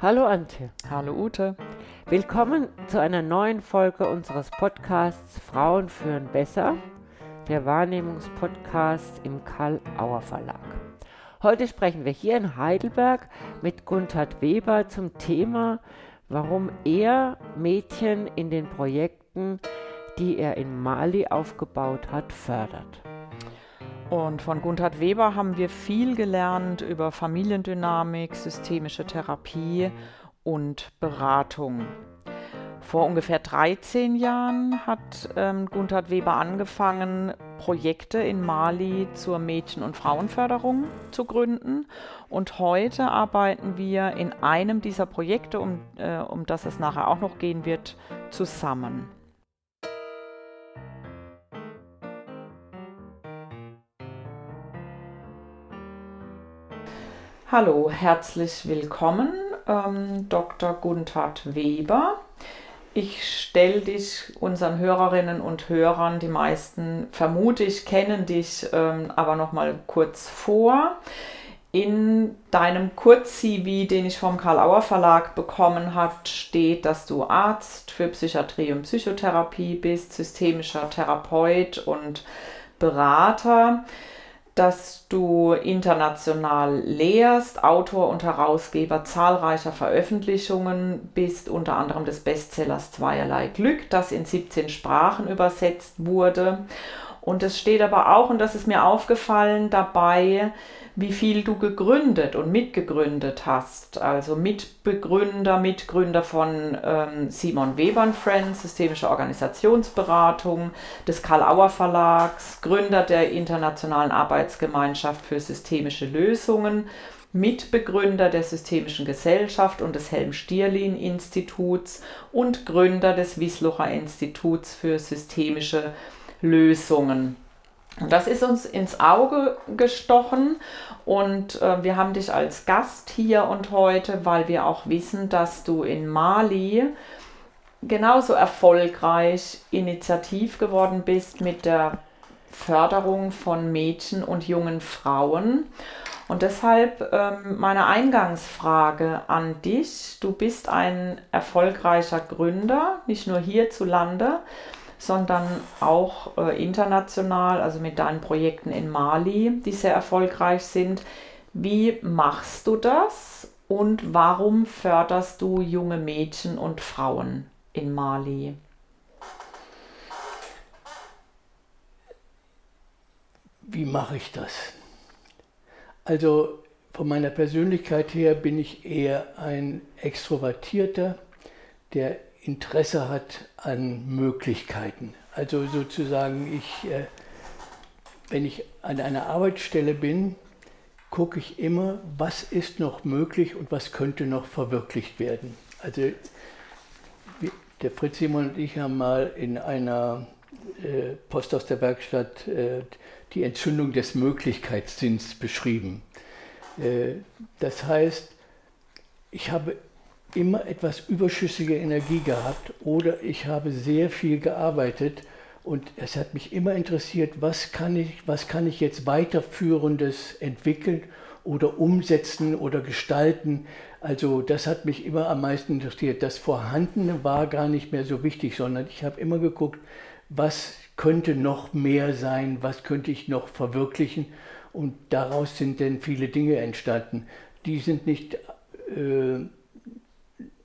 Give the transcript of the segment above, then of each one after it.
Hallo Antje. Hallo Ute. Willkommen zu einer neuen Folge unseres Podcasts Frauen führen besser, der Wahrnehmungspodcast im Karl Auer Verlag. Heute sprechen wir hier in Heidelberg mit Gunthard Weber zum Thema, warum er Mädchen in den Projekten, die er in Mali aufgebaut hat, fördert. Und von Gunthard Weber haben wir viel gelernt über Familiendynamik, systemische Therapie und Beratung. Vor ungefähr 13 Jahren hat ähm, Gunthard Weber angefangen, Projekte in Mali zur Mädchen- und Frauenförderung zu gründen. Und heute arbeiten wir in einem dieser Projekte, um, äh, um das es nachher auch noch gehen wird, zusammen. Hallo, herzlich willkommen, ähm, Dr. Gunthard Weber. Ich stelle dich unseren Hörerinnen und Hörern, die meisten vermute ich kennen dich, ähm, aber noch mal kurz vor. In deinem Kurz-CV, den ich vom Karl-Auer Verlag bekommen habe, steht, dass du Arzt für Psychiatrie und Psychotherapie bist, systemischer Therapeut und Berater dass du international lehrst, Autor und Herausgeber zahlreicher Veröffentlichungen bist, unter anderem des Bestsellers Zweierlei Glück, das in 17 Sprachen übersetzt wurde. Und es steht aber auch, und das ist mir aufgefallen, dabei, wie viel du gegründet und mitgegründet hast. Also Mitbegründer, Mitgründer von ähm, Simon Weber Friends, systemische Organisationsberatung, des Karl-Auer Verlags, Gründer der Internationalen Arbeitsgemeinschaft für systemische Lösungen, Mitbegründer der Systemischen Gesellschaft und des Helm-Stierlin-Instituts und Gründer des Wieslucher Instituts für systemische Lösungen. Das ist uns ins Auge gestochen und äh, wir haben dich als Gast hier und heute, weil wir auch wissen, dass du in Mali genauso erfolgreich initiativ geworden bist mit der Förderung von Mädchen und jungen Frauen. Und deshalb ähm, meine Eingangsfrage an dich. Du bist ein erfolgreicher Gründer, nicht nur hierzulande, sondern auch äh, international, also mit deinen Projekten in Mali, die sehr erfolgreich sind. Wie machst du das und warum förderst du junge Mädchen und Frauen in Mali? Wie mache ich das? Also von meiner Persönlichkeit her bin ich eher ein Extrovertierter, der Interesse hat an Möglichkeiten. Also sozusagen, ich, äh, wenn ich an einer Arbeitsstelle bin, gucke ich immer, was ist noch möglich und was könnte noch verwirklicht werden. Also der Fritz Simon und ich haben mal in einer äh, Post aus der Werkstatt äh, die Entzündung des Möglichkeitssinns beschrieben. Äh, das heißt, ich habe immer etwas überschüssige Energie gehabt oder ich habe sehr viel gearbeitet und es hat mich immer interessiert, was kann ich, was kann ich jetzt weiterführendes entwickeln oder umsetzen oder gestalten. Also das hat mich immer am meisten interessiert. Das Vorhandene war gar nicht mehr so wichtig, sondern ich habe immer geguckt, was könnte noch mehr sein, was könnte ich noch verwirklichen. Und daraus sind dann viele Dinge entstanden. Die sind nicht äh,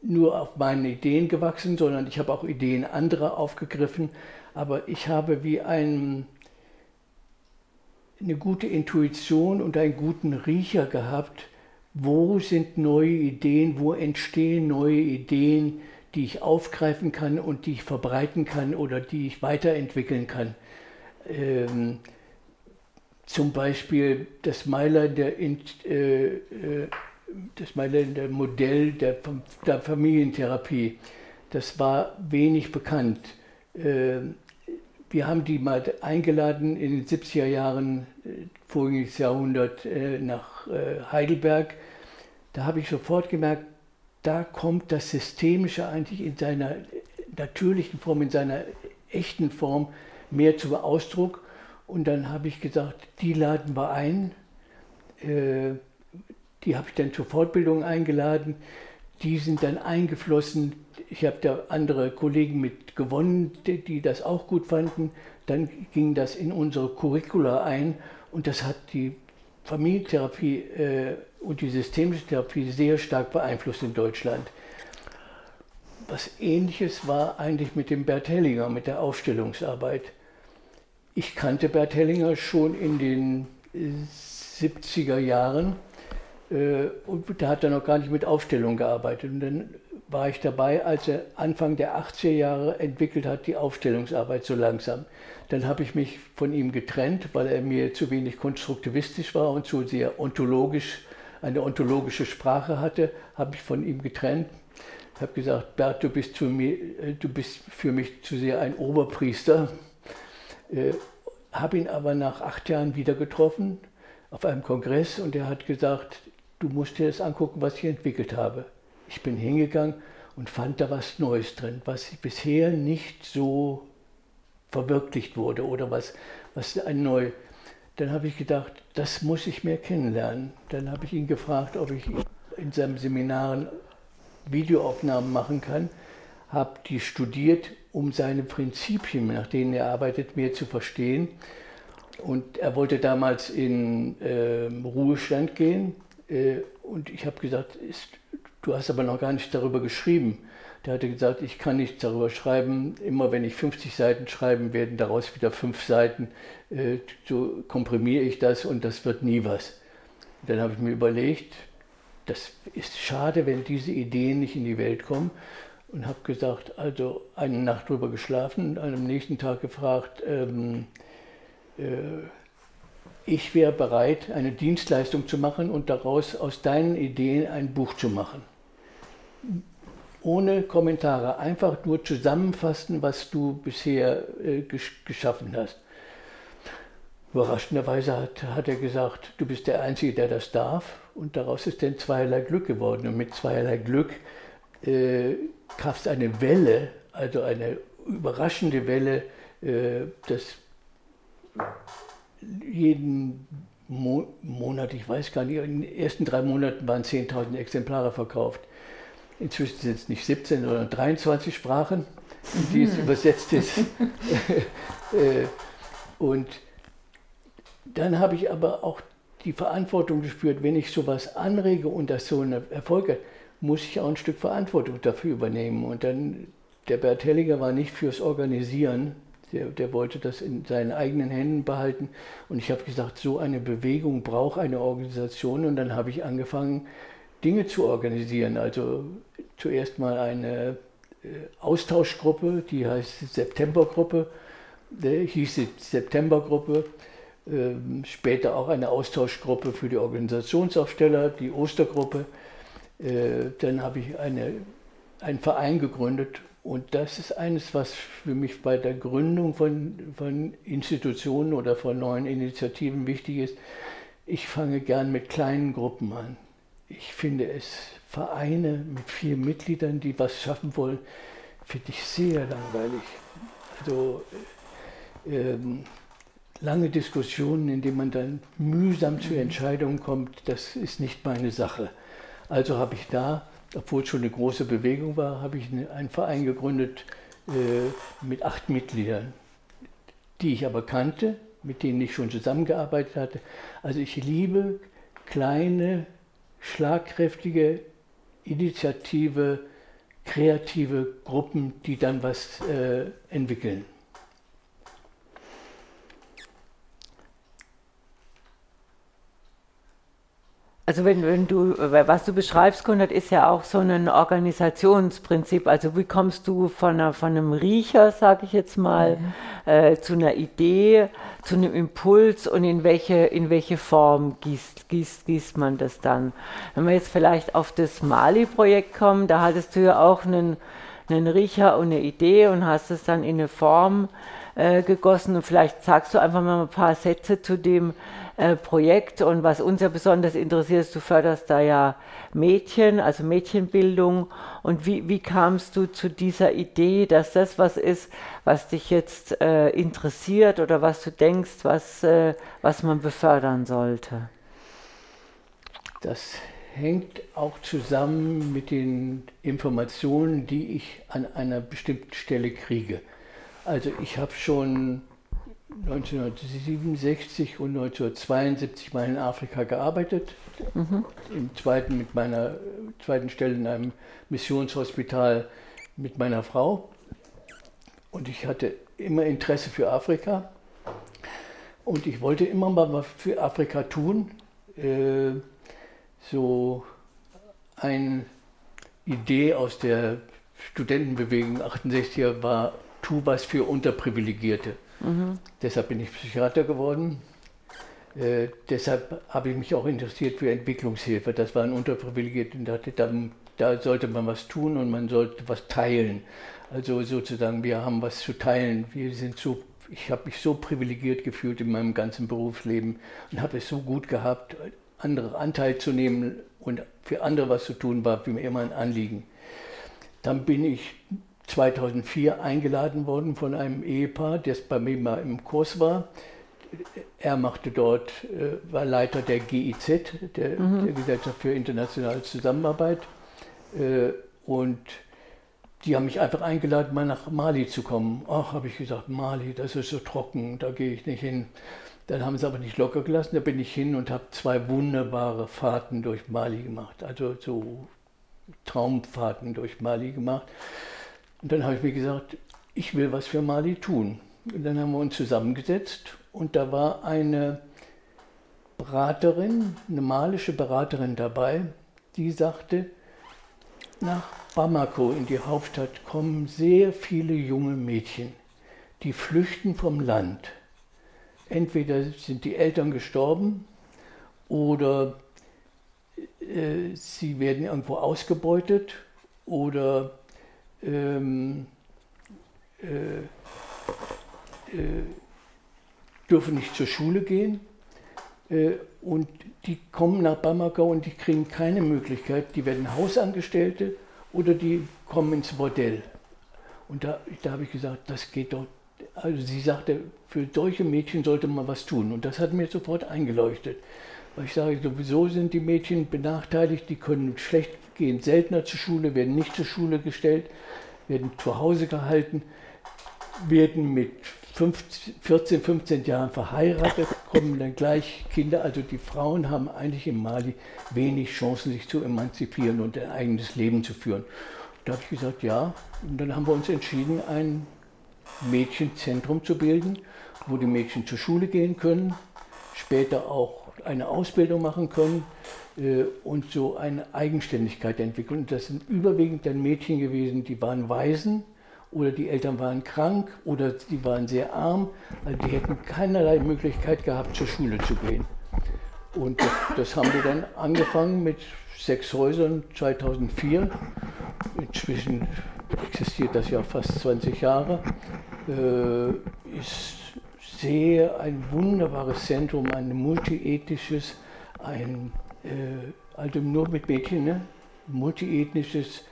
nur auf meine Ideen gewachsen, sondern ich habe auch Ideen anderer aufgegriffen. Aber ich habe wie ein, eine gute Intuition und einen guten Riecher gehabt, wo sind neue Ideen, wo entstehen neue Ideen, die ich aufgreifen kann und die ich verbreiten kann oder die ich weiterentwickeln kann. Ähm, zum Beispiel das Mailänder äh, äh, das Mailänder Modell der, der, Familientherapie. Das war wenig bekannt. Ähm, wir haben die mal eingeladen in den 70er Jahren äh, voriges Jahrhundert äh, nach äh, Heidelberg. Da habe ich sofort gemerkt, da kommt das Systemische eigentlich in seiner natürlichen Form, in seiner echten Form mehr zum Ausdruck. Und dann habe ich gesagt, die laden wir ein. Die habe ich dann zur Fortbildung eingeladen. die sind dann eingeflossen. Ich habe da andere Kollegen mit gewonnen, die, das auch gut fanden. Dann ging das in unsere Curricula ein und das hat die Familientherapie äh, und die systemische Therapie sehr stark beeinflusst in Deutschland. Was ähnliches war eigentlich mit dem Bert Hellinger, mit der Aufstellungsarbeit. Ich kannte Bert Hellinger schon in den 70er Jahren und da hat er noch gar nicht mit Aufstellung gearbeitet. Und dann war ich dabei, als er Anfang der 80er Jahre entwickelt hat, die Aufstellungsarbeit so langsam. Dann habe ich mich von ihm getrennt, weil er mir zu wenig konstruktivistisch war und zu sehr ontologisch, eine ontologische Sprache hatte, habe ich von ihm getrennt. Ich habe gesagt, Bert, du bist, mir, äh, du bist für mich zu sehr ein Oberpriester. Äh, habe ihn aber nach acht Jahren wieder getroffen auf einem Kongress und er hat gesagt, du musst dir das angucken, was ich entwickelt habe. Ich bin hingegangen und fand da was Neues drin, was bisher nicht so verwirklicht wurde oder was, was ein neu. Dann habe ich gedacht, das muss ich mehr kennenlernen. Dann habe ich ihn gefragt, ob ich in seinen Seminaren Videoaufnahmen machen kann, habe die studiert, um seine Prinzipien, nach denen er arbeitet, mehr zu verstehen. Und er wollte damals in äh, Ruhestand gehen. Äh, und ich habe gesagt, ist, du hast aber noch gar nicht darüber geschrieben. Der hatte gesagt, ich kann nicht darüber schreiben. Immer wenn ich 50 Seiten schreiben, werden daraus wieder fünf Seiten. Äh, so komprimiere ich das und das wird nie was. Dann habe ich mir überlegt, das ist schade, wenn diese Ideen nicht in die Welt kommen. Und habe gesagt, also eine Nacht drüber geschlafen, am nächsten Tag gefragt, ähm, äh, ich wäre bereit, eine Dienstleistung zu machen und daraus aus deinen Ideen ein Buch zu machen. Ohne Kommentare, einfach nur zusammenfassen, was du bisher äh, gesch geschaffen hast. Überraschenderweise hat, hat er gesagt, du bist der Einzige, der das darf. Und daraus ist dann zweierlei Glück geworden. Und mit zweierlei Glück äh, gab eine Welle, also eine überraschende Welle, äh, das jeden Mo Monat, ich weiß gar nicht, in den ersten drei Monaten waren 10.000 Exemplare verkauft. Inzwischen sind es nicht 17, sondern 23 Sprachen, in die es übersetzt ist. Äh, und dann habe ich aber auch die Verantwortung gespürt, wenn ich sowas anrege und das so eine Erfolg hat, muss ich auch ein Stück Verantwortung dafür übernehmen. Und dann, der Bert Helliger war nicht fürs Organisieren, der, der wollte das in seinen eigenen Händen behalten. Und ich habe gesagt, so eine Bewegung braucht eine Organisation. Und dann habe ich angefangen, Dinge zu organisieren. Also zuerst mal eine äh, Austauschgruppe, die heißt Septembergruppe, äh, hieß sie Septembergruppe. Ähm, später auch eine Austauschgruppe für die Organisationsaufsteller, die Ostergruppe. Äh, dann habe ich eine, einen Verein gegründet und das ist eines, was für mich bei der Gründung von, von Institutionen oder von neuen Initiativen wichtig ist. Ich fange gern mit kleinen Gruppen an. Ich finde es Vereine mit vier Mitgliedern, die was schaffen wollen, finde ich sehr langweilig. Also ähm, lange Diskussionen, in denen man dann mühsam zu Entscheidungen kommt, das ist nicht meine Sache. Also habe ich da obwohl es schon eine große Bewegung war, habe ich einen Verein gegründet äh, mit acht Mitgliedern, die ich aber kannte, mit denen ich schon zusammengearbeitet hatte. Also ich liebe kleine, schlagkräftige, initiative, kreative Gruppen, die dann was äh, entwickeln. Also wenn, wenn du, was du beschreibst, Konrad, ist ja auch so ein Organisationsprinzip. Also wie kommst du von, einer, von einem Riecher, sage ich jetzt mal, mhm. äh, zu einer Idee, zu einem Impuls und in welche, in welche Form gießt, gießt, gießt man das dann? Wenn wir jetzt vielleicht auf das Mali-Projekt kommen, da hattest du ja auch einen, einen Riecher und eine Idee und hast es dann in eine Form äh, gegossen. Und vielleicht sagst du einfach mal ein paar Sätze zu dem, äh, Projekt. Und was uns ja besonders interessiert ist, du förderst da ja Mädchen, also Mädchenbildung. Und wie, wie kamst du zu dieser Idee, dass das was ist, was dich jetzt äh, interessiert oder was du denkst, was, äh, was man befördern sollte? Das hängt auch zusammen mit den Informationen, die ich an einer bestimmten Stelle kriege. Also ich habe schon 1967 und 1972 mal in Afrika gearbeitet. Mhm. Im zweiten mit meiner zweiten Stelle in einem Missionshospital mit meiner Frau. Und ich hatte immer Interesse für Afrika. Und ich wollte immer mal was für Afrika tun. Äh, so eine Idee aus der Studentenbewegung 68er war, tu was für Unterprivilegierte. Deshalb bin ich Psychiater geworden. Äh, deshalb habe ich mich auch interessiert für Entwicklungshilfe. Das war ein Unterprivilegiert und dachte, da, da sollte man was tun und man sollte was teilen. Also sozusagen, wir haben was zu teilen. Wir sind so, ich habe mich so privilegiert gefühlt in meinem ganzen Berufsleben und habe es so gut gehabt, andere Anteil zu nehmen und für andere was zu tun, war mir immer ein Anliegen. Dann bin ich 2004 eingeladen worden von einem Ehepaar, das bei mir mal im Kurs war. Er machte dort, äh, war Leiter der GIZ, der, mhm. der Gesellschaft für internationale Zusammenarbeit. Äh, und die haben mich einfach eingeladen, mal nach Mali zu kommen. Ach, habe ich gesagt, Mali, das ist so trocken, da gehe ich nicht hin. Dann haben sie aber nicht locker gelassen, da bin ich hin und habe zwei wunderbare Fahrten durch Mali gemacht. Also so Traumfahrten durch Mali gemacht. Und dann habe ich mir gesagt, ich will was für Mali tun. Und dann haben wir uns zusammengesetzt und da war eine Beraterin, eine malische Beraterin dabei, die sagte, nach Bamako in die Hauptstadt kommen sehr viele junge Mädchen, die flüchten vom Land. Entweder sind die Eltern gestorben oder äh, sie werden irgendwo ausgebeutet oder ähm, äh, äh, dürfen nicht zur Schule gehen äh, und die kommen nach Bamako und die kriegen keine Möglichkeit, die werden Hausangestellte oder die kommen ins Bordell. Und da, da habe ich gesagt, das geht doch. Also sie sagte, für solche Mädchen sollte man was tun. Und das hat mir sofort eingeleuchtet. Weil ich sage, sowieso sind die Mädchen benachteiligt, die können schlecht gehen seltener zur Schule, werden nicht zur Schule gestellt, werden zu Hause gehalten, werden mit 15, 14, 15 Jahren verheiratet, kommen dann gleich Kinder. Also die Frauen haben eigentlich in Mali wenig Chancen, sich zu emanzipieren und ein eigenes Leben zu führen. Da habe ich gesagt, ja. Und dann haben wir uns entschieden, ein Mädchenzentrum zu bilden, wo die Mädchen zur Schule gehen können, später auch eine Ausbildung machen können und so eine Eigenständigkeit entwickeln. Und das sind überwiegend dann Mädchen gewesen, die waren Waisen oder die Eltern waren krank oder die waren sehr arm. Also die hätten keinerlei Möglichkeit gehabt, zur Schule zu gehen. Und das, das haben wir dann angefangen mit sechs Häusern 2004. Inzwischen existiert das ja fast 20 Jahre. Äh, ist sehr ein wunderbares Zentrum, ein multiethisches, ein äh, also nur mit Mädchen, ne? multiethnisches,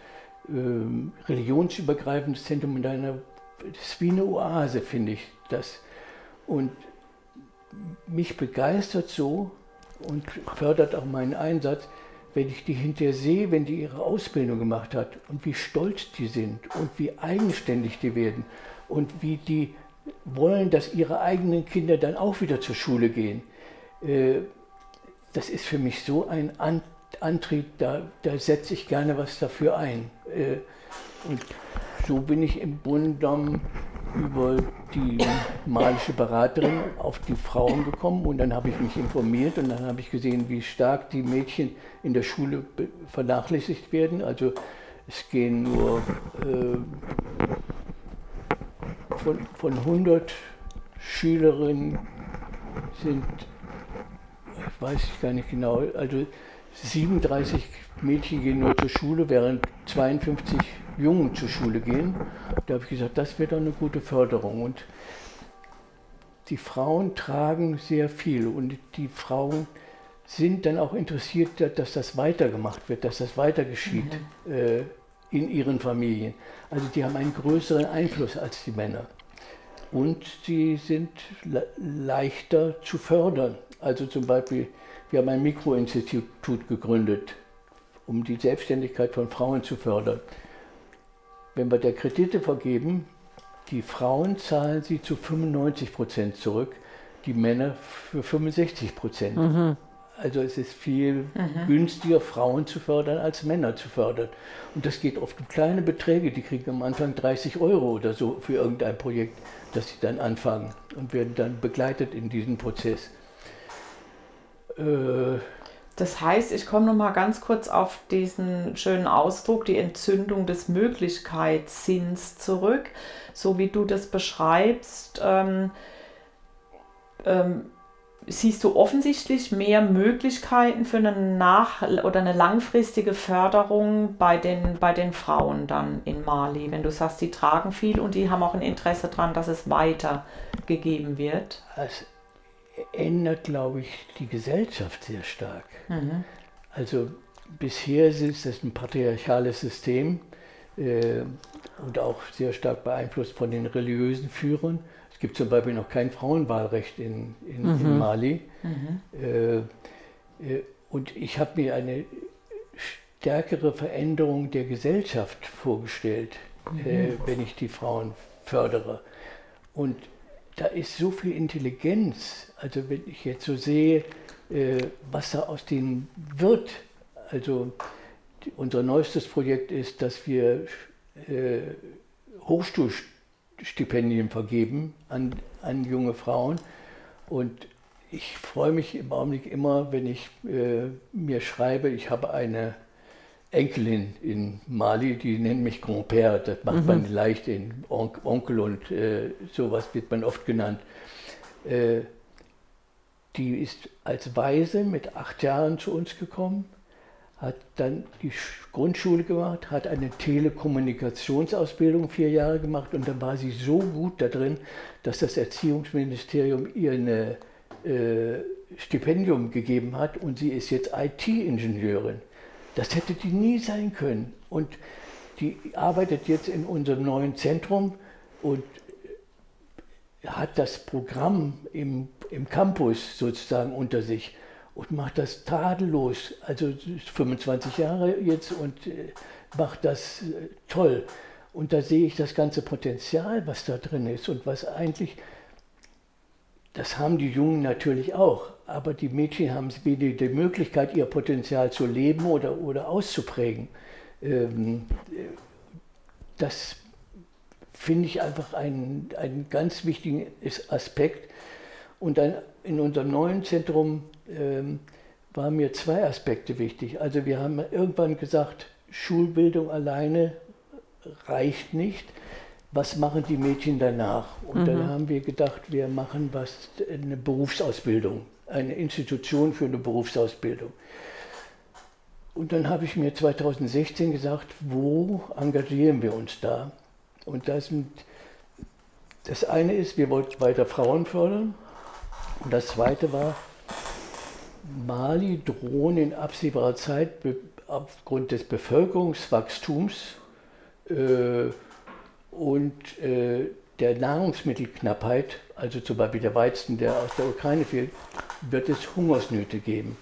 ähm, religionsübergreifendes Zentrum in einer, das ist wie eine Oase, finde ich das. Und mich begeistert so und fördert auch meinen Einsatz, wenn ich die hinterher sehe, wenn die ihre Ausbildung gemacht hat und wie stolz die sind und wie eigenständig die werden und wie die wollen, dass ihre eigenen Kinder dann auch wieder zur Schule gehen. Äh, das ist für mich so ein Antrieb, da, da setze ich gerne was dafür ein. Äh, und so bin ich im Grunde über die malische Beraterin auf die Frauen gekommen und dann habe ich mich informiert und dann habe ich gesehen, wie stark die Mädchen in der Schule vernachlässigt werden. Also es gehen nur äh, von, von 100 Schülerinnen sind weiß ich gar nicht genau, also 37 Mädchen gehen nur zur Schule, während 52 Jungen zur Schule gehen. Da habe ich gesagt, das wäre doch eine gute Förderung. Und die Frauen tragen sehr viel und die Frauen sind dann auch interessiert, dass das weitergemacht wird, dass das weiter geschieht mhm. äh, in ihren Familien. Also die haben einen größeren Einfluss als die Männer. Und sie sind le leichter zu fördern. Also zum Beispiel, wir haben ein Mikroinstitut gegründet um die Selbstständigkeit von Frauen zu fördern. Wenn wir da Kredite vergeben, die Frauen zahlen sie zu 95 Prozent zurück, die Männer für 65 Prozent. Mhm. Also es ist viel mhm. günstiger, Frauen zu fördern, als Männer zu fördern. Und das geht oft um kleine Beträge. Die kriegen am Anfang 30 Euro oder so für irgendein Projekt, das sie dann anfangen und werden dann begleitet in diesem Prozess. Äh, das heißt, ich komme noch mal ganz kurz auf diesen schönen Ausdruck, die Entzündung des Möglichkeitssinns zurück, so wie du das beschreibst. Ähm, ähm, siehst du offensichtlich mehr Möglichkeiten für eine nach- oder eine langfristige Förderung bei den, bei den Frauen dann in Mali, wenn du sagst, die tragen viel und die haben auch ein Interesse daran, dass es weitergegeben wird? Es ändert, glaube ich, die Gesellschaft sehr stark. Mhm. Also bisher ist es ein patriarchales System äh, und auch sehr stark beeinflusst von den religiösen Führern gibt zum Beispiel noch kein Frauenwahlrecht in, in, mhm. in Mali. Mhm. Äh, äh, und ich habe mir eine stärkere Veränderung der Gesellschaft vorgestellt, mhm. äh, wenn ich die Frauen fördere. Und da ist so viel Intelligenz. Also wenn ich jetzt so sehe, äh, was da aus denen wird. Also unser neuestes Projekt ist, dass wir äh, Hochschulstudenten Stipendien vergeben an, an junge Frauen. Und ich freue mich im Augenblick immer, wenn ich äh, mir schreibe, ich habe eine Enkelin in Mali, die nennt mich Grand-Père, das macht mhm. man leicht in On Onkel und äh, sowas wird man oft genannt. Äh, die ist als Waise mit acht Jahren zu uns gekommen hat dann die Grundschule gemacht, hat eine Telekommunikationsausbildung vier Jahre gemacht und dann war sie so gut da drin, dass das Erziehungsministerium ihr ein äh, Stipendium gegeben hat und sie ist jetzt IT-Ingenieurin. Das hätte die nie sein können. Und die arbeitet jetzt in unserem neuen Zentrum und hat das Programm im, im Campus sozusagen unter sich und macht das tadellos. Also 25 Jahre jetzt und äh, macht das äh, toll. Und da sehe ich das ganze Potenzial, was da drin ist und was eigentlich, das haben die Jungen natürlich auch, aber die Mädchen haben weder die Möglichkeit, ihr Potenzial zu leben oder, oder auszuprägen. Ähm, das finde ich einfach einen, ganz wichtigen Aspekt. Und dann in unserem neuen Zentrum ähm, waren mir zwei Aspekte wichtig. Also wir haben irgendwann gesagt, Schulbildung alleine reicht nicht. Was machen die Mädchen danach? Und mhm. dann haben wir gedacht, wir machen was, eine Berufsausbildung, eine Institution für eine Berufsausbildung. Und dann habe ich mir 2016 gesagt, wo engagieren wir uns da? Und das, das eine ist, wir wollten weiter Frauen fördern. Und das zweite war, Mali drohen in absehbarer Zeit aufgrund des Bevölkerungswachstums äh, und äh, der Nahrungsmittelknappheit, also zum Beispiel der Weizen, der aus der Ukraine fehlt, wird es Hungersnöte geben.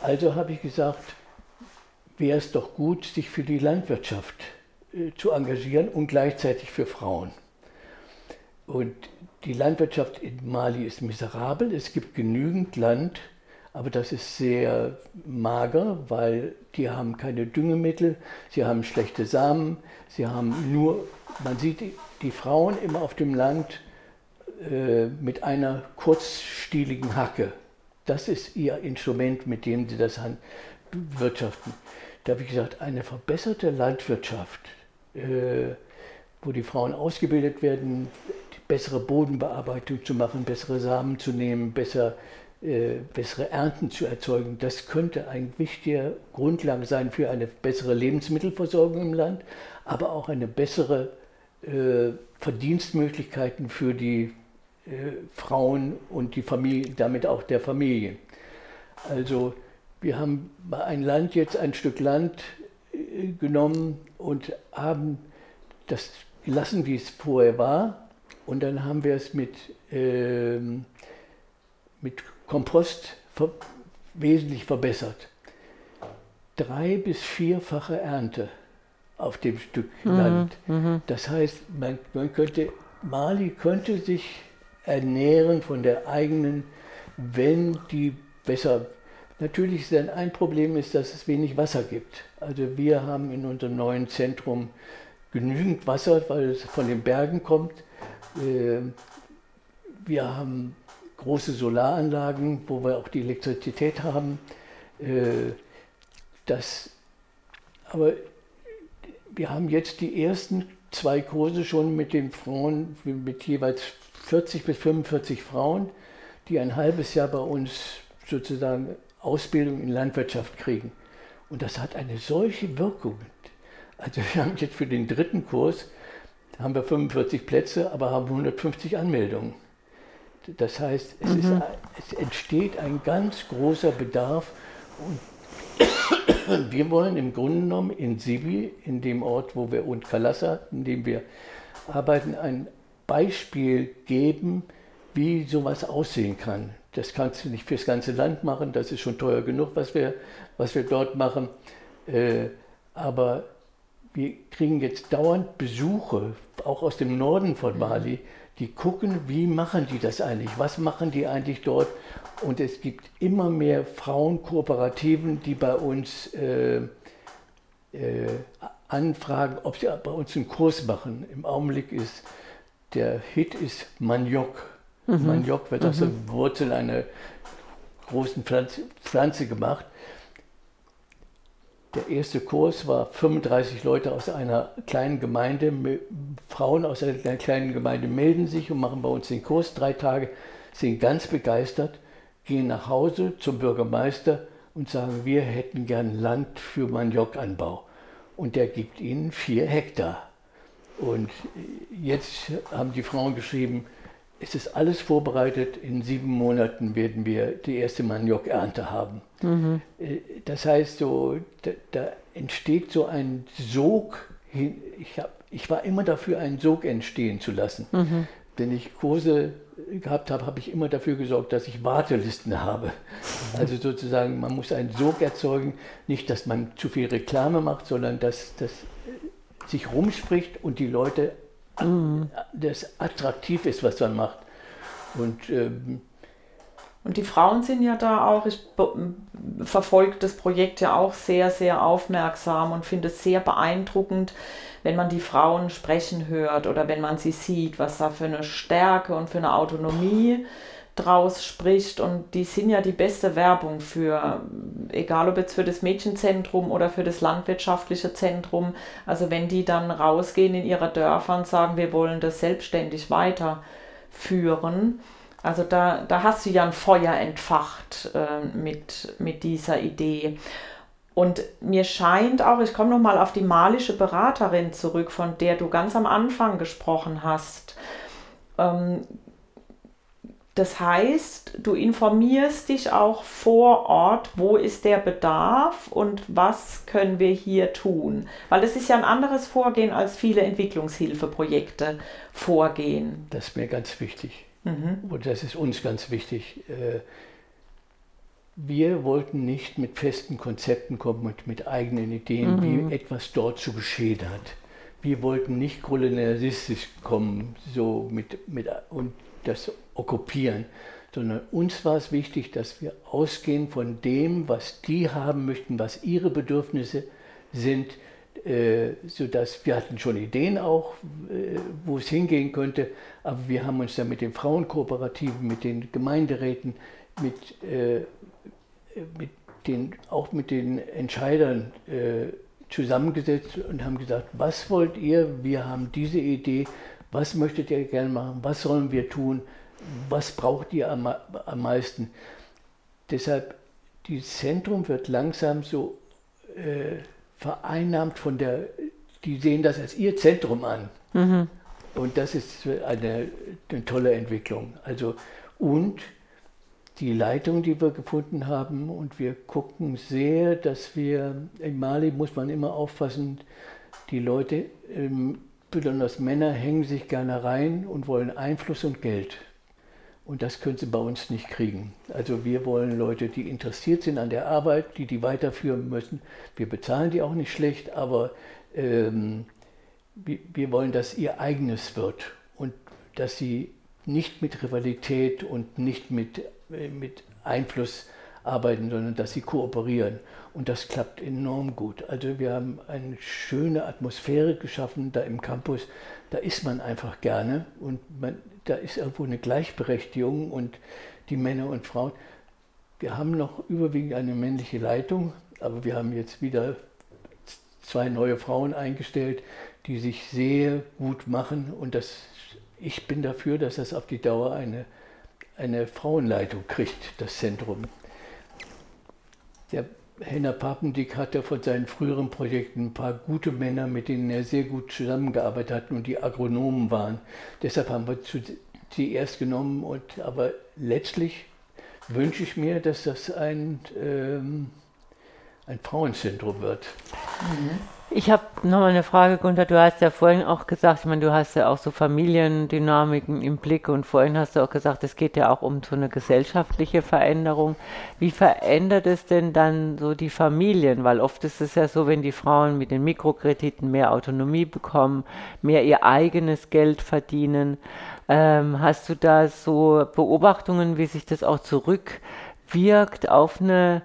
Also habe ich gesagt, wäre es doch gut, sich für die Landwirtschaft äh, zu engagieren und gleichzeitig für Frauen. Und die Landwirtschaft in Mali ist miserabel. Es gibt genügend Land, aber das ist sehr mager, weil die haben keine Düngemittel, sie haben schlechte Samen, sie haben nur, man sieht die, Frauen immer auf dem Land äh, mit einer kurzstieligen Hacke. Das ist ihr Instrument, mit dem sie das wirtschaften. Da habe ich gesagt, eine verbesserte Landwirtschaft, äh, wo die Frauen ausgebildet werden, bessere Bodenbearbeitung zu machen, bessere Samen zu nehmen, besser äh, bessere Ernten zu erzeugen. Das könnte ein wichtiger Grundlage sein für eine bessere Lebensmittelversorgung im Land, aber auch eine bessere äh, Verdienstmöglichkeiten für die äh, Frauen und die Familie, damit auch der Familie. Also wir haben ein Land jetzt ein Stück Land äh, genommen und haben das gelassen, wie es vorher war. Und dann haben wir es mit, äh, mit Kompost ver wesentlich verbessert. drei- bis vierfache Ernte auf dem Stück mhm. Land. Mhm. Das heißt, man, man könnte, Mali könnte sich ernähren von der eigenen, wenn die besser. Natürlich ist dann ein Problem ist, dass es wenig Wasser gibt. Also wir haben in unserem neuen Zentrum genügend Wasser, weil es von den Bergen kommt. Äh, wir haben große Solaranlagen, wo wir auch die Elektrizität haben. Äh, das, aber wir haben jetzt die ersten zwei Kurse schon mit den Frauen, mit jeweils 40 bis 45 Frauen, die ein halbes Jahr bei uns sozusagen Ausbildung in Landwirtschaft kriegen. Und das hat eine solche Wirkung. Also wir haben jetzt für den dritten Kurs, haben wir 45 Plätze, aber haben 150 Anmeldungen. Das heißt, es, mhm. ist, es entsteht ein ganz großer Bedarf und wir wollen im Grunde genommen in Sibi, in dem Ort, wo wir und Kalassa, in dem wir arbeiten, ein Beispiel geben, wie sowas aussehen kann. Das kannst du nicht fürs ganze Land machen, das ist schon teuer genug, was wir, was wir dort machen. Äh, aber wir kriegen jetzt dauernd Besuche, auch aus dem Norden von Mali, die gucken, wie machen die das eigentlich, was machen die eigentlich dort. Und es gibt immer mehr Frauenkooperativen, die bei uns äh, äh, anfragen, ob sie bei uns einen Kurs machen. Im Augenblick ist der Hit ist Maniok. Mhm. Maniok wird aus mhm. der Wurzel einer großen Pflanze, Pflanze gemacht. Der erste Kurs war 35 Leute aus einer kleinen Gemeinde, Frauen aus einer kleinen Gemeinde melden sich und machen bei uns den Kurs drei Tage, sind ganz begeistert, gehen nach Hause zum Bürgermeister und sagen, wir hätten gern Land für Maniokanbau. Und der gibt ihnen vier Hektar. Und jetzt haben die Frauen geschrieben, es ist alles vorbereitet. In sieben Monaten werden wir die erste Maniok-Ernte haben. Mhm. Äh, das heißt, so, da, da, entsteht so ein Sog. Ich, hab, ich war immer dafür, einen Sog entstehen zu lassen. Mhm. Wenn ich Kurse gehabt habe, habe ich immer dafür gesorgt, dass ich Wartelisten habe. Also sozusagen, man muss einen Sog erzeugen. Nicht, dass man zu viel Reklame macht, sondern dass das sich rumspricht und die Leute mhm. das attraktiv ist, was man macht. Und, ähm, und die Frauen sind ja da auch, ich verfolge das Projekt ja auch sehr, sehr aufmerksam und finde es sehr beeindruckend, wenn man die Frauen sprechen hört oder wenn man sie sieht, was da für eine Stärke und für eine Autonomie draus spricht. Und die sind ja die beste Werbung für, egal ob jetzt für das Mädchenzentrum oder für das landwirtschaftliche Zentrum. Also wenn die dann rausgehen in ihre Dörfer und sagen, wir wollen das selbstständig weiterführen. Also da, da hast du ja ein Feuer entfacht äh, mit, mit dieser Idee. Und mir scheint auch, ich komme nochmal auf die malische Beraterin zurück, von der du ganz am Anfang gesprochen hast. Ähm, das heißt, du informierst dich auch vor Ort, wo ist der Bedarf und was können wir hier tun. Weil das ist ja ein anderes Vorgehen, als viele Entwicklungshilfeprojekte vorgehen. Das ist mir ganz wichtig. Mhm. Und das ist uns ganz wichtig. Äh, wir wollten nicht mit festen Konzepten kommen und mit eigenen Ideen, mhm. wie etwas dort zu geschehen hat. Wir wollten nicht kolonialistisch kommen, so mit, mit und das okkupieren, sondern uns war es wichtig, dass wir ausgehen von dem, was die haben möchten, was ihre Bedürfnisse sind, äh, sodass wir hatten schon Ideen auch, äh, wo es hingehen könnte, aber wir haben uns dann mit den Frauenkooperativen, mit den Gemeinderäten, mit, äh, mit den, auch mit den Entscheidern äh, zusammengesetzt und haben gesagt, was wollt ihr? Wir haben diese Idee, was möchtet ihr gerne machen? Was sollen wir tun? Was braucht ihr am, am meisten? Deshalb, dieses Zentrum wird langsam so äh, vereinnahmt von der, die sehen das als ihr Zentrum an. Mhm. Und das ist eine, eine tolle Entwicklung. Also, und die Leitung, die wir gefunden haben, und wir gucken sehr, dass wir, in Mali muss man immer aufpassen, die Leute ähm, besonders Männer hängen sich gerne rein und wollen Einfluss und Geld. Und das können sie bei uns nicht kriegen. Also wir wollen Leute, die interessiert sind an der Arbeit, die die weiterführen müssen. Wir bezahlen die auch nicht schlecht, aber ähm, wir, wollen, dass ihr eigenes wird und dass sie nicht mit Rivalität und nicht mit, äh, mit Einfluss arbeiten, sondern dass sie kooperieren. Und das klappt enorm gut. Also wir haben eine schöne Atmosphäre geschaffen da im Campus. Da ist man einfach gerne und man, da ist irgendwo eine Gleichberechtigung und die Männer und Frauen. Wir haben noch überwiegend eine männliche Leitung, aber wir haben jetzt wieder zwei neue Frauen eingestellt, die sich sehr gut machen und das, ich bin dafür, dass das auf die Dauer eine, eine Frauenleitung kriegt, das Zentrum. Der Henner Papendick hatte von seinen früheren Projekten ein paar gute Männer, mit denen er sehr gut zusammengearbeitet hat und die Agronomen waren. Deshalb haben wir sie erst genommen. Und, aber letztlich wünsche ich mir, dass das ein, ähm, ein Frauenzentrum wird. Mhm. Ich habe nochmal eine Frage, Gunther. Du hast ja vorhin auch gesagt, ich meine, du hast ja auch so Familiendynamiken im Blick und vorhin hast du auch gesagt, es geht ja auch um so eine gesellschaftliche Veränderung. Wie verändert es denn dann so die Familien? Weil oft ist es ja so, wenn die Frauen mit den Mikrokrediten mehr Autonomie bekommen, mehr ihr eigenes Geld verdienen. Ähm, hast du da so Beobachtungen, wie sich das auch zurückwirkt auf eine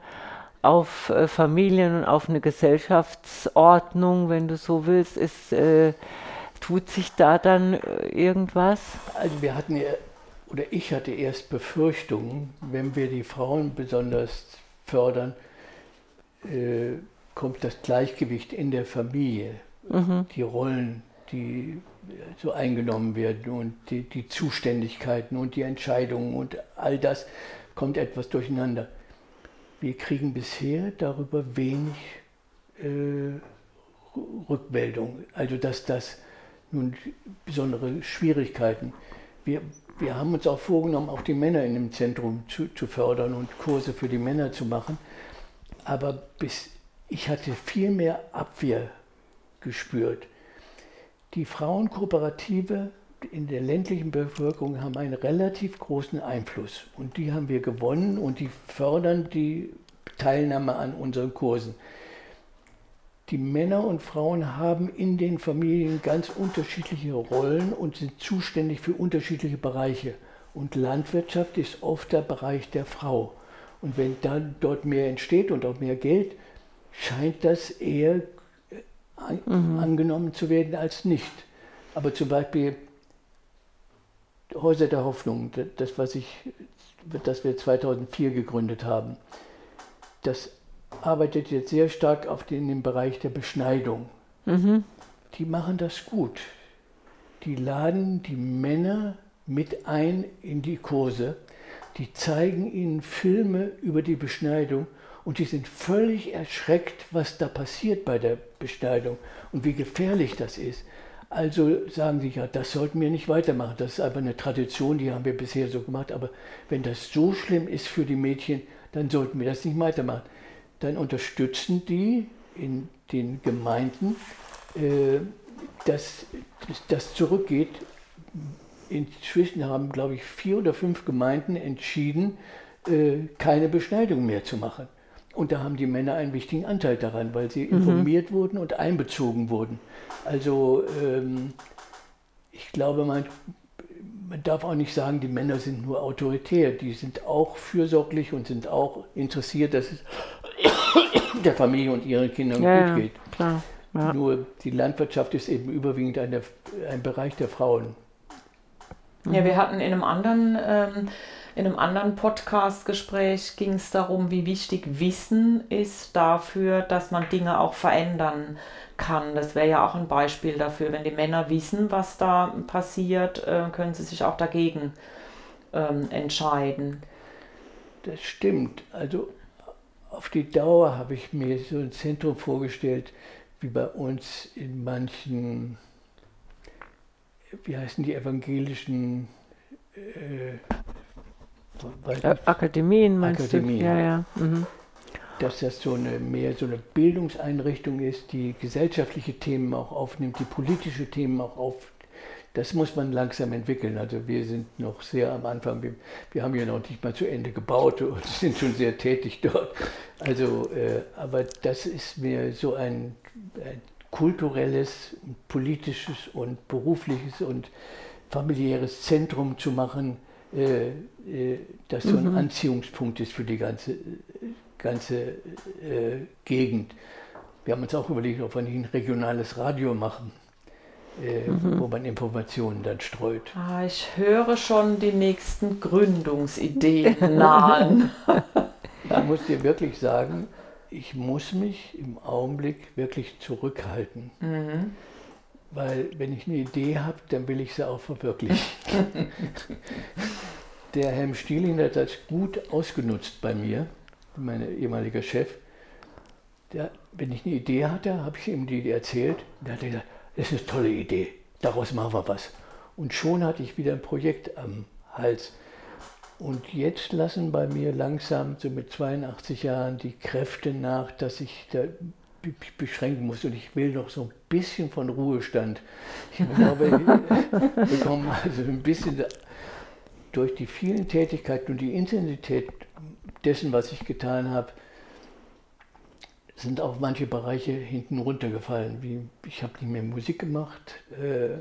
auf äh, Familien und auf eine Gesellschaftsordnung, wenn du so willst, ist, äh, tut sich da dann äh, irgendwas? Also wir hatten ja, oder ich hatte erst Befürchtungen, wenn wir die Frauen besonders fördern, äh, kommt das Gleichgewicht in der Familie, mhm. die Rollen, die so eingenommen werden und die, die Zuständigkeiten und die Entscheidungen und all das kommt etwas durcheinander wir kriegen bisher darüber wenig äh, Rückmeldung. Also dass das nun besondere Schwierigkeiten. Wir, wir haben uns auch vorgenommen, auch die Männer in dem Zentrum zu, zu fördern und Kurse für die Männer zu machen. Aber bis, ich hatte viel mehr Abwehr gespürt. Die Frauenkooperative in der ländlichen Bevölkerung haben einen relativ großen Einfluss. Und die haben wir gewonnen und die fördern die Teilnahme an unseren Kursen. Die Männer und Frauen haben in den Familien ganz unterschiedliche Rollen und sind zuständig für unterschiedliche Bereiche. Und Landwirtschaft ist oft der Bereich der Frau. Und wenn dann dort mehr entsteht und auch mehr Geld, scheint das eher an, mhm. angenommen zu werden als nicht. Aber zum Beispiel Häuser der Hoffnung, das, was ich, das wir 2004 gegründet haben, das arbeitet jetzt sehr stark auf den, den Bereich der Beschneidung. Mhm. Die machen das gut. Die laden die Männer mit ein in die Kurse. Die zeigen ihnen Filme über die Beschneidung und die sind völlig erschreckt, was da passiert bei der Beschneidung und wie gefährlich das ist. Also sagen sie, ja, das sollten wir nicht weitermachen. Das ist einfach eine Tradition, die haben wir bisher so gemacht. Aber wenn das so schlimm ist für die Mädchen, dann sollten wir das nicht weitermachen. Dann unterstützen die in den Gemeinden, äh, dass das zurückgeht. Inzwischen haben, glaube ich, vier oder fünf Gemeinden entschieden, äh, keine Beschneidung mehr zu machen. Und da haben die Männer einen wichtigen Anteil daran, weil sie mhm. informiert wurden und einbezogen wurden. Also ähm, ich glaube, man, man darf auch nicht sagen, die Männer sind nur autoritär. Die sind auch fürsorglich und sind auch interessiert, dass es der Familie und ihren Kindern ja, gut geht. Klar, ja. Nur die Landwirtschaft ist eben überwiegend eine, ein Bereich der Frauen. Ja, wir hatten in einem anderen ähm, in einem anderen Podcast-Gespräch ging es darum, wie wichtig Wissen ist dafür, dass man Dinge auch verändern kann. Das wäre ja auch ein Beispiel dafür. Wenn die Männer wissen, was da passiert, äh, können sie sich auch dagegen ähm, entscheiden. Das stimmt. Also auf die Dauer habe ich mir so ein Zentrum vorgestellt, wie bei uns in manchen, wie heißen die evangelischen äh, Akademien meinst Akademien. du? Ja, ja. Mhm. Dass das so eine mehr so eine Bildungseinrichtung ist, die gesellschaftliche Themen auch aufnimmt, die politische Themen auch auf, das muss man langsam entwickeln. Also wir sind noch sehr am Anfang. Wir, wir haben ja noch nicht mal zu Ende gebaut und sind schon sehr tätig dort. Also, äh, aber das ist mir so ein, ein kulturelles, politisches und berufliches und familiäres Zentrum zu machen, das so ein mhm. Anziehungspunkt ist für die ganze, ganze äh, Gegend. Wir haben uns auch überlegt, ob wir nicht ein regionales Radio machen äh, mhm. wo man Informationen dann streut. Ah, ich höre schon die nächsten Gründungsideen nahen. ich muss dir wirklich sagen, ich muss mich im Augenblick wirklich zurückhalten. Mhm. Weil wenn ich eine Idee habe, dann will ich sie auch verwirklichen. Der Herr Stieling hat das gut ausgenutzt bei mir, mein ehemaliger Chef. Der, wenn ich eine Idee hatte, habe ich ihm die erzählt. Der hat gesagt, das ist eine tolle Idee, daraus machen wir was. Und schon hatte ich wieder ein Projekt am Hals. Und jetzt lassen bei mir langsam, so mit 82 Jahren, die Kräfte nach, dass ich da beschränken muss. Und ich will noch so ein bisschen von Ruhestand. Ich glaube, bekomme also ein bisschen durch die vielen Tätigkeiten und die Intensität dessen, was ich getan habe, sind auch manche Bereiche hinten runtergefallen. Wie, ich habe nicht mehr Musik gemacht. Äh,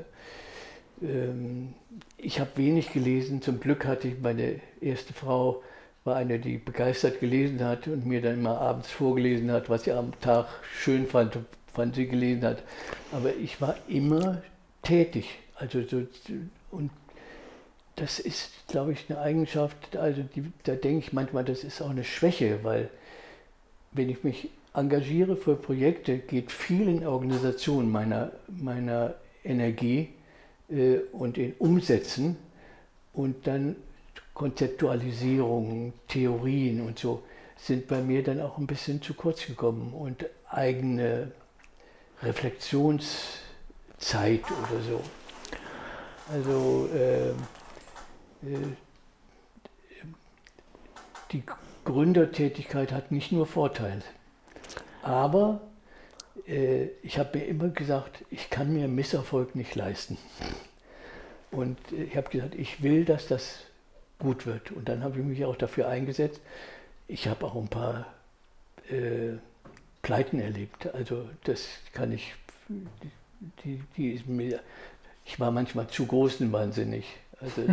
ähm, ich habe wenig gelesen. Zum Glück hatte ich meine erste Frau, war eine, die begeistert gelesen hat und mir dann immer abends vorgelesen hat, was sie am Tag schön fand, fand sie gelesen hat. Aber ich war immer tätig. Also so, und das ist, glaube ich, eine Eigenschaft, also die, da denke ich manchmal, das ist auch eine Schwäche, weil wenn ich mich engagiere für Projekte, geht viel in Organisation meiner, meiner Energie äh, und in Umsetzen und dann Konzeptualisierungen, Theorien und so sind bei mir dann auch ein bisschen zu kurz gekommen und eigene Reflexionszeit oder so. Also äh, äh, die Gründertätigkeit hat nicht nur Vorteile. Aber äh, ich habe mir immer gesagt, ich kann mir Misserfolg nicht leisten. Und ich habe gesagt, ich will, dass das gut wird. Und dann habe ich mich auch dafür eingesetzt. Ich habe auch ein paar äh, Pleiten erlebt. Also das kann ich, die, die ist mir, ich war manchmal zu großen wahnsinnig. Also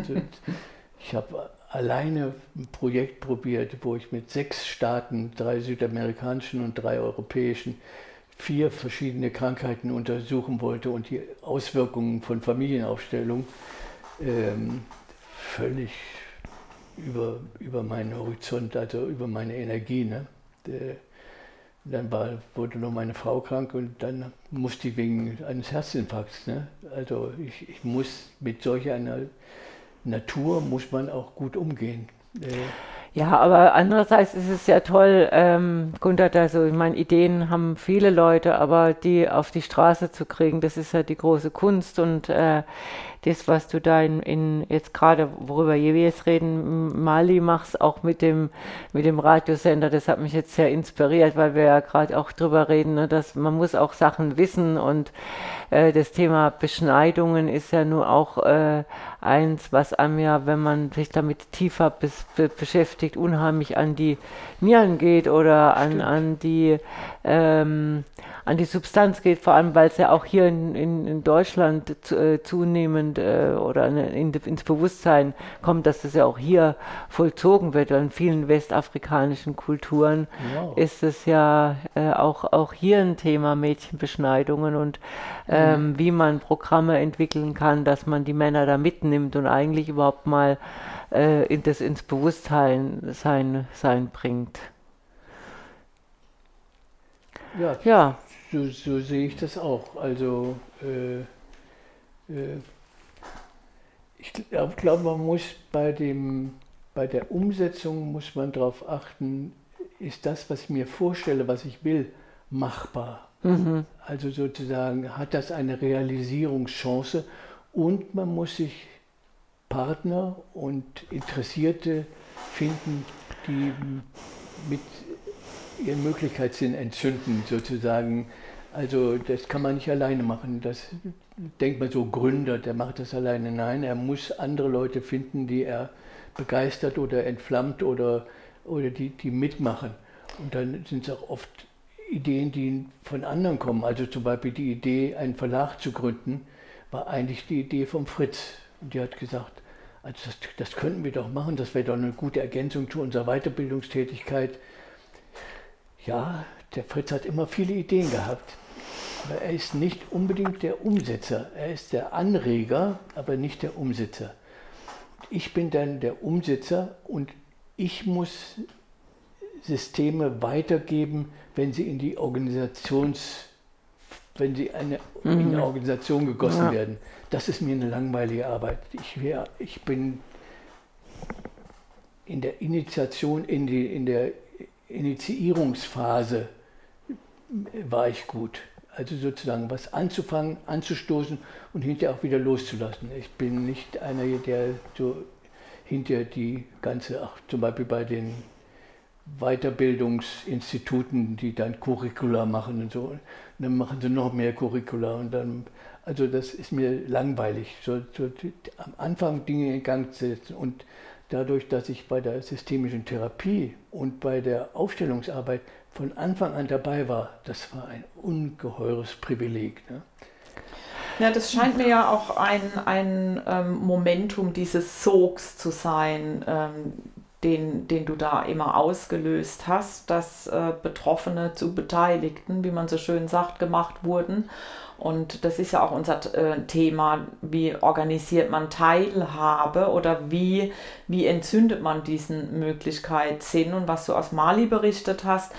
ich habe alleine ein Projekt probiert, wo ich mit sechs Staaten, drei südamerikanischen und drei europäischen, vier verschiedene Krankheiten untersuchen wollte und die Auswirkungen von Familienaufstellung ähm, völlig über, über meinen Horizont, also über meine Energie. Ne? Der, dann war, wurde noch meine Frau krank und dann musste ich wegen eines Herzinfarkts. Ne? Also ich, ich muss mit solch einer Natur muss man auch gut umgehen. Äh, ja, aber andererseits ist es ja toll, ähm, Gunther, also ich meine, Ideen haben viele Leute, aber die auf die Straße zu kriegen, das ist ja die große Kunst und äh, das, was du da in, in jetzt gerade, worüber wir jetzt reden, Mali machst, auch mit dem, mit dem Radiosender, das hat mich jetzt sehr inspiriert, weil wir ja gerade auch drüber reden, ne, dass man muss auch Sachen wissen und äh, das Thema Beschneidungen ist ja nur auch äh, eins, was einem ja, wenn man sich damit tiefer bis, be beschäftigt, unheimlich an die Nieren geht oder an, an die ähm, an die Substanz geht, vor allem weil es ja auch hier in, in, in Deutschland zu, äh, zunehmend äh, oder in, ins Bewusstsein kommt, dass das ja auch hier vollzogen wird. In vielen westafrikanischen Kulturen wow. ist es ja äh, auch, auch hier ein Thema Mädchenbeschneidungen und ähm, mhm. wie man Programme entwickeln kann, dass man die Männer da mitnimmt und eigentlich überhaupt mal äh, in das ins Bewusstsein sein, sein bringt. Ja, ja. So, so sehe ich das auch. Also äh, äh, ich glaube, glaub, man muss bei, dem, bei der Umsetzung muss man darauf achten, ist das, was ich mir vorstelle, was ich will, machbar. Mhm. Also sozusagen hat das eine Realisierungschance und man muss sich Partner und Interessierte finden, die mit ihren Möglichkeitssinn entzünden, sozusagen Also das kann man nicht alleine machen. Das denkt man so Gründer, der macht das alleine. Nein, er muss andere Leute finden, die er begeistert oder entflammt oder, oder die, die mitmachen. Und dann sind es auch oft Ideen, die von anderen kommen. Also zum Beispiel die Idee, einen Verlag zu gründen, war eigentlich die Idee von Fritz. Und die hat gesagt, also das, das könnten wir doch machen, das wäre doch eine gute Ergänzung zu unserer Weiterbildungstätigkeit. Ja, der Fritz hat immer viele Ideen gehabt, aber er ist nicht unbedingt der Umsetzer. Er ist der Anreger, aber nicht der Umsetzer. Ich bin dann der Umsetzer und ich muss Systeme weitergeben, wenn sie in die Organisations, wenn sie eine, mhm. in eine Organisation gegossen ja. werden. Das ist mir eine langweilige Arbeit. Ich, ich bin in der Initiation, in, die, in der Initiierungsphase war ich gut. Also sozusagen was anzufangen, anzustoßen und hinterher auch wieder loszulassen. Ich bin nicht einer, der so hinterher die ganze, ach, zum Beispiel bei den Weiterbildungsinstituten, die dann Curricula machen und so. Und dann machen sie noch mehr Curricula und dann, also das ist mir langweilig, so, so am Anfang Dinge in Gang zu setzen und dadurch, dass ich bei der systemischen Therapie und bei der Aufstellungsarbeit von Anfang an dabei war, das war ein ungeheures Privileg. Ne? Ja, das scheint mir ja auch ein, ein ähm, Momentum dieses Sogs zu sein, ähm, den, den du da immer ausgelöst hast, dass äh, Betroffene zu Beteiligten, wie man so schön sagt, gemacht wurden. Und das ist ja auch unser äh, Thema, wie organisiert man Teilhabe oder wie, wie entzündet man diesen Möglichkeitssinn. Und was du aus Mali berichtet hast,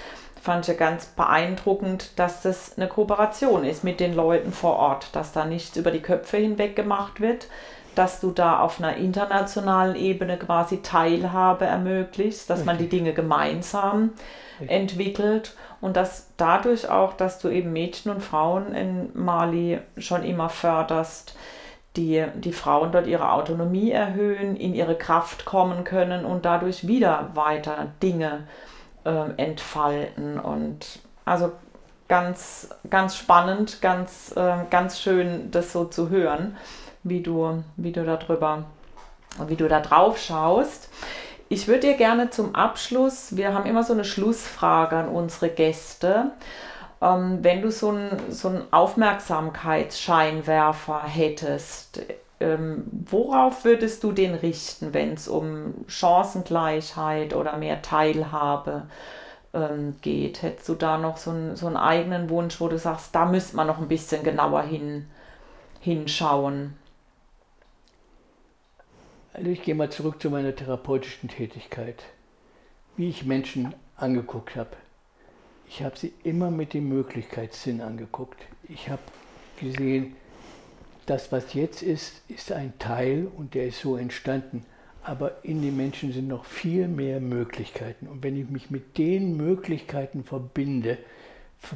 fand ich ja ganz beeindruckend, dass das eine Kooperation ist mit den Leuten vor Ort, dass da nichts über die Köpfe hinweg gemacht wird, dass du da auf einer internationalen Ebene quasi Teilhabe ermöglicht, dass man die Dinge gemeinsam entwickelt und dass dadurch auch, dass du eben Mädchen und Frauen in Mali schon immer förderst, die, die Frauen dort ihre Autonomie erhöhen, in ihre Kraft kommen können und dadurch wieder weiter Dinge äh, entfalten. Und also ganz, ganz spannend, ganz, äh, ganz schön, das so zu hören wie du, wie du darüber, wie du da drauf schaust. Ich würde dir gerne zum Abschluss, wir haben immer so eine Schlussfrage an unsere Gäste. Ähm, wenn du so einen so Aufmerksamkeitsscheinwerfer hättest, ähm, worauf würdest du den richten, wenn es um Chancengleichheit oder mehr Teilhabe ähm, geht? Hättest du da noch so einen, so einen eigenen Wunsch, wo du sagst, da müsste man noch ein bisschen genauer hin, hinschauen? Also ich gehe mal zurück zu meiner therapeutischen Tätigkeit. Wie ich Menschen angeguckt habe. Ich habe sie immer mit dem Möglichkeitssinn angeguckt. Ich habe gesehen, das, was jetzt ist, ist ein Teil und der ist so entstanden. Aber in den Menschen sind noch viel mehr Möglichkeiten. Und wenn ich mich mit den Möglichkeiten verbinde,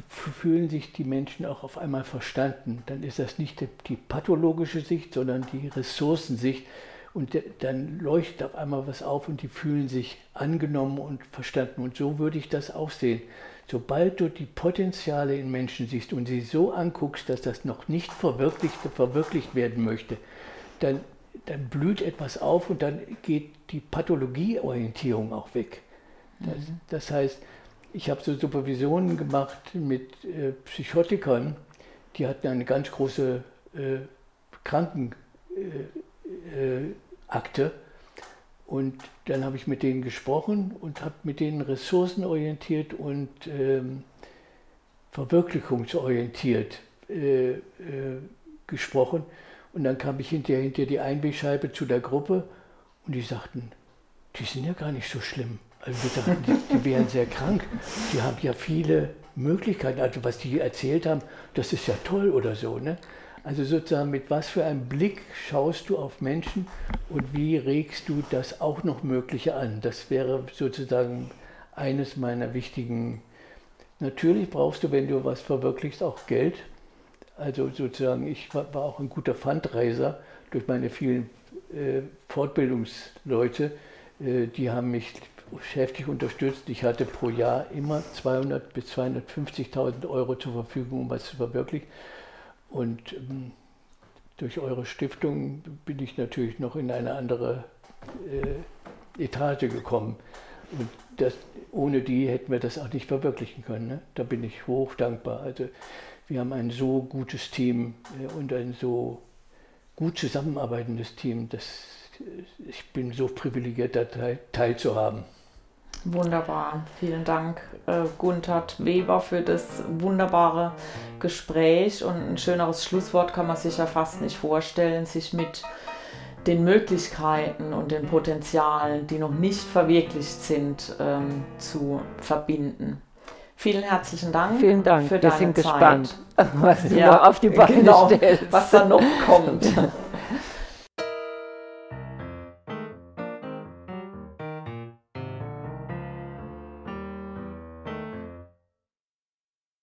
fühlen sich die Menschen auch auf einmal verstanden. Dann ist das nicht die pathologische Sicht, sondern die Ressourcensicht und dann leuchtet auf einmal was auf und die fühlen sich angenommen und verstanden. Und so würde ich das auch sehen. Sobald du die Potenziale in Menschen siehst und sie so anguckst, dass das noch nicht verwirklicht, verwirklicht werden möchte, dann, dann blüht etwas auf und dann geht die Pathologieorientierung auch weg. Das, mhm. das heißt, ich habe so Supervisionen gemacht mit äh, Psychotikern, die hatten eine ganz große äh, Kranken. Äh, äh Akte. Und dann habe ich mit denen gesprochen und habe mit denen ressourcenorientiert und ähm, verwirklichungsorientiert äh, äh, gesprochen. Und dann kam ich hinterher hinter die Einwegscheibe zu der Gruppe und die sagten, die sind ja gar nicht so schlimm. Also wir dachten, die, die wären sehr krank. Die haben ja viele Möglichkeiten. Also was die erzählt haben, das ist ja toll oder so. Ne? Also sozusagen mit was für einem Blick schaust du auf Menschen und wie regst du das auch noch Mögliche an? Das wäre sozusagen eines meiner wichtigen. Natürlich brauchst du, wenn du was verwirklichst, auch Geld. Also sozusagen, ich war, auch ein guter Fundreiser durch meine vielen äh, Fortbildungsleute. Äh, die haben mich heftig unterstützt. Ich hatte pro Jahr immer 200.000 bis 250.000 Euro zur Verfügung, um was zu verwirklichen. Und ähm, durch eure Stiftung bin ich natürlich noch in eine andere äh, Etage gekommen. Und das, ohne die hätten wir das auch nicht verwirklichen können. Ne? Da bin ich hoch dankbar. Also wir haben ein so gutes Team äh, und ein so gut zusammenarbeitendes Team, dass äh, ich bin so privilegiert, da teil, teilzuhaben. Wunderbar. Vielen Dank, äh, Gunthard Weber, für das wunderbare Gespräch. Und ein schöneres Schlusswort kann man sich ja fast nicht vorstellen, sich mit den Möglichkeiten und den Potenzialen, die noch nicht verwirklicht sind, ähm, zu verbinden. Vielen herzlichen Dank. Vielen Dank. Für Wir deine sind Zeit. gespannt, was du Ja, auf die Beine genau, stellst. was da noch kommt.